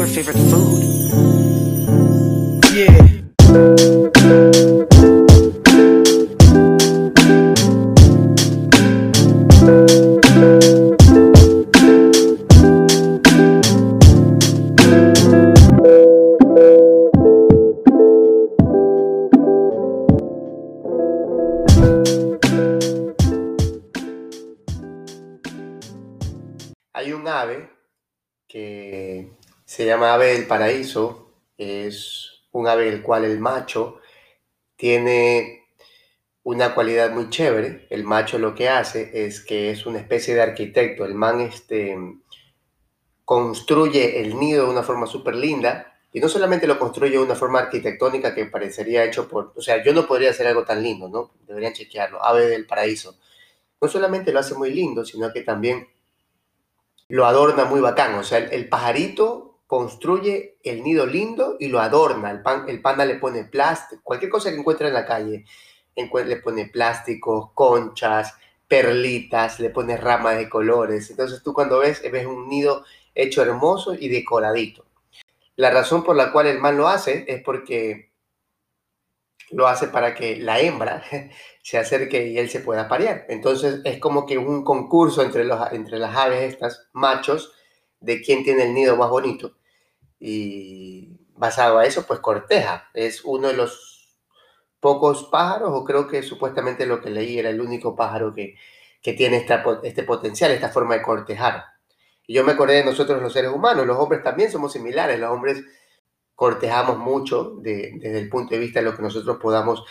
your favorite food. Yeah. Hay un ave que se llama ave del paraíso. Es un ave el cual el macho tiene una cualidad muy chévere. El macho lo que hace es que es una especie de arquitecto. El man este, construye el nido de una forma súper linda. Y no solamente lo construye de una forma arquitectónica que parecería hecho por... O sea, yo no podría hacer algo tan lindo, ¿no? Deberían chequearlo. Ave del paraíso. No solamente lo hace muy lindo, sino que también lo adorna muy bacán. O sea, el, el pajarito construye el nido lindo y lo adorna. El, pan, el panda le pone plástico, cualquier cosa que encuentra en la calle, le pone plásticos, conchas, perlitas, le pone ramas de colores. Entonces tú cuando ves, ves un nido hecho hermoso y decoradito. La razón por la cual el man lo hace es porque lo hace para que la hembra se acerque y él se pueda parear. Entonces es como que un concurso entre, los, entre las aves estas, machos, de quién tiene el nido más bonito. Y basado a eso, pues corteja. Es uno de los pocos pájaros, o creo que supuestamente lo que leí era el único pájaro que, que tiene esta, este potencial, esta forma de cortejar. Y yo me acordé de nosotros los seres humanos, los hombres también somos similares, los hombres cortejamos mucho de- desde el punto de vista de lo que nosotros podamos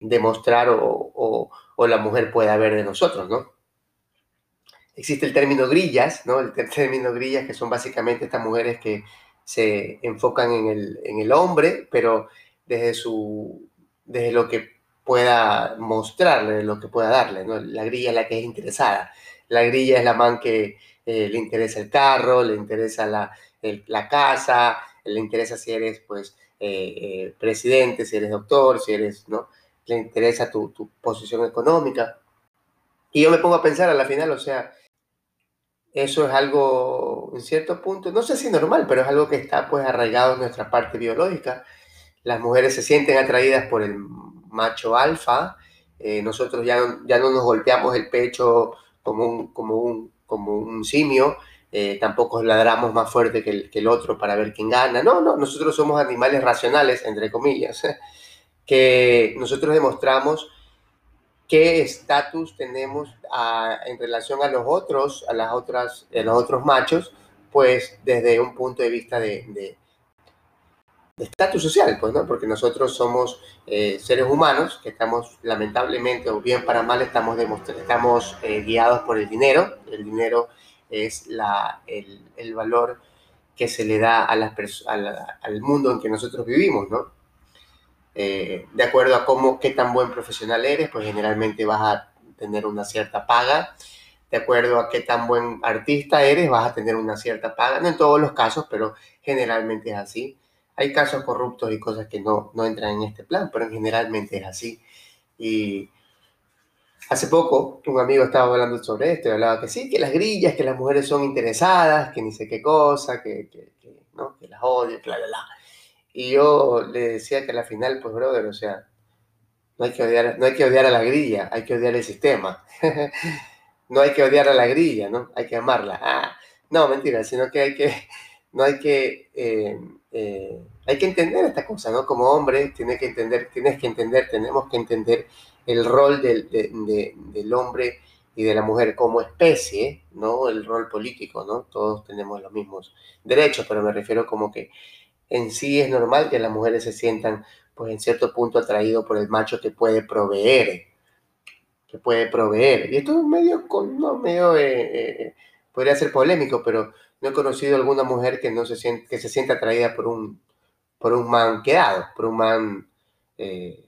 demostrar o, o- o la mujer pueda ver de nosotros, ¿no? Existe el término grillas, ¿no? El término grillas que son básicamente estas mujeres que se enfocan en el, en el hombre, pero desde su, desde lo que pueda mostrarle, lo que pueda darle. La grilla es la que es interesada. La grilla es la man que eh, le interesa el carro, le interesa la, la casa, le interesa si eres, pues, eh, eh, presidente, si eres doctor, si eres, ¿no? Le interesa tu, tu posición económica. Y yo me pongo a pensar a la final, o sea, eso es algo, en cierto punto, no sé si normal, pero es algo que está pues arraigado en nuestra parte biológica. Las mujeres se sienten atraídas por el macho alfa. eh, nosotros ya no, ya no nos golpeamos el pecho como un, como un, como un simio. eh, tampoco ladramos más fuerte que el, que el otro para ver quién gana. No, no, nosotros somos animales racionales, entre comillas, que nosotros demostramos qué estatus tenemos a- en relación a los otros, a las otras, a los otros machos, pues desde un punto de vista de, estatus social, pues, ¿no? Porque nosotros somos eh, seres humanos que estamos, lamentablemente, o bien para mal, estamos, estamos eh, guiados por el dinero. El dinero es el, valor que se le da a las a al mundo en que nosotros vivimos, ¿no? Eh, de acuerdo a cómo, qué tan buen profesional eres, pues generalmente vas a tener una cierta paga. De acuerdo a qué tan buen artista eres, vas a tener una cierta paga. No en todos los casos, pero generalmente es así. Hay casos corruptos y cosas que no, no entran en este plan, pero generalmente es así. Y hace poco un amigo estaba hablando sobre esto y hablaba que sí, que las grillas, que las mujeres son interesadas, que ni sé qué cosa, que, que, que, ¿no? que las odio, bla, bla, bla. Y yo le decía que al final, pues, brother, o sea, no hay que odiar, no hay que odiar a la grilla, hay que odiar el sistema. no hay que odiar a la grilla, ¿no? Hay que amarla. Ah, no, mentira, sino que hay que, no hay que, eh, eh, hay que entender esta cosa, ¿no? Como hombre, tienes que entender, tienes que entender, tenemos que entender el rol del, de- de- del hombre y de la mujer como especie, ¿no? El rol político, ¿no? Todos tenemos los mismos derechos, pero me refiero como que en sí es normal que las mujeres se sientan, pues en cierto punto, atraídos por el macho que puede proveer, que puede proveer. Y esto es medio, no, medio, eh, eh, podría ser polémico, pero no he conocido alguna mujer que no se siente, que se sienta atraída por un, por un man quedado, por un man eh,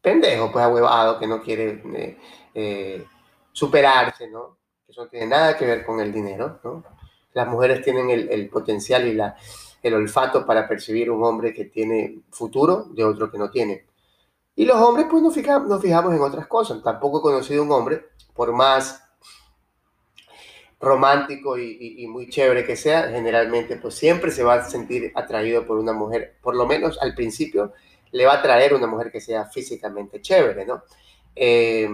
pendejo, pues ahuevado, que no quiere superarse, ¿no? Eso no tiene nada que ver con el dinero, ¿no? Las mujeres tienen el potencial y la, el olfato para percibir un hombre que tiene futuro de otro que no tiene. Y los hombres, pues nos fijamos, nos fijamos en otras cosas. Tampoco he conocido un hombre, por más romántico y, muy chévere que sea, generalmente pues siempre se va a sentir atraído por una mujer, por lo menos al principio le va a atraer una mujer que sea físicamente chévere, ¿no? Eh,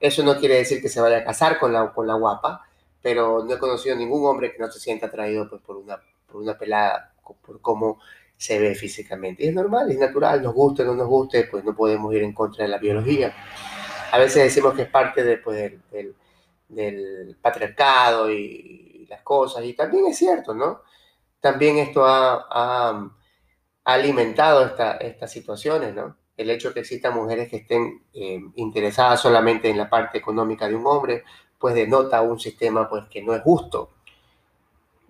eso no quiere decir que se vaya a casar con la, con la guapa, pero no he conocido ningún hombre que no se sienta atraído pues, por, una, por una pelada, por cómo se ve físicamente. Y es normal, es natural, nos guste o no nos guste, pues no podemos ir en contra de la biología. A veces decimos que es parte de, pues, del, del, patriarcado y, las cosas, y también es cierto, ¿no? También esto ha, ha, alimentado esta, estas situaciones, ¿no? El hecho de que existan mujeres que estén eh, interesadas solamente en la parte económica de un hombre, pues denota un sistema pues que no es justo.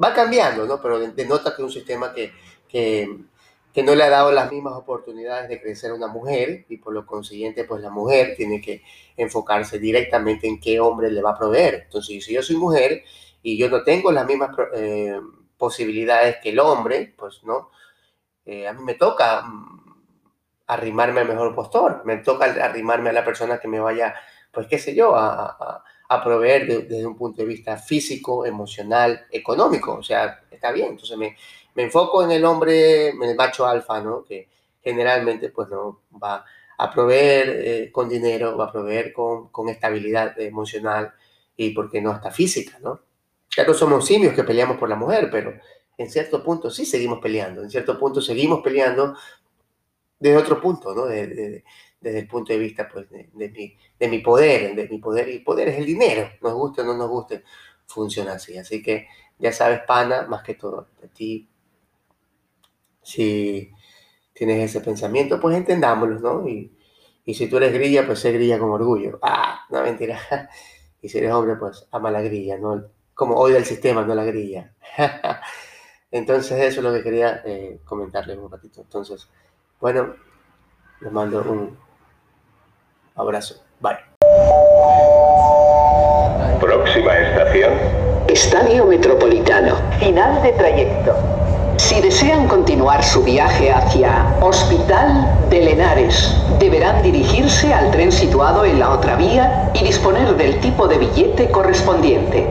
Va cambiando, ¿no? Pero denota que es un sistema que, que, no le ha dado las mismas oportunidades de crecer a una mujer y por lo consiguiente pues la mujer tiene que enfocarse directamente en qué hombre le va a proveer. Entonces si yo soy mujer y yo no tengo las mismas eh, posibilidades que el hombre, pues no, eh, a mí me toca mm, arrimarme al mejor postor, me toca arrimarme a la persona que me vaya, pues qué sé yo, a, proveer desde un punto de vista físico, emocional, económico. O sea, está bien. Entonces me, me enfoco en el hombre, en el macho alfa, ¿no? Que generalmente pues no va a proveer eh, con dinero, va a proveer con, con, estabilidad emocional y, ¿por qué no, hasta física, ¿no? Claro, somos simios que peleamos por la mujer, pero en cierto punto sí seguimos peleando, en cierto punto seguimos peleando desde otro punto, ¿no? Desde el punto de vista, pues, de, mi, de mi poder, de mi poder, y poder es el dinero, nos guste o no nos guste, funciona así. Así que ya sabes, pana, más que todo, de ti si tienes ese pensamiento, pues entendámoslo, ¿no? Y, y si tú eres grilla, pues sé grilla con orgullo. Ah, no, mentira. Y si eres hombre, pues ama la grilla, ¿no? Como odia el sistema, no la grilla. Entonces eso es lo que quería eh, comentarles un ratito. Entonces, bueno, les mando un abrazo. Bye. Próxima estación. Estadio Metropolitano. Final de trayecto. Si desean continuar su viaje hacia Hospital de Lenares, deberán dirigirse al tren situado en la otra vía y disponer del tipo de billete correspondiente.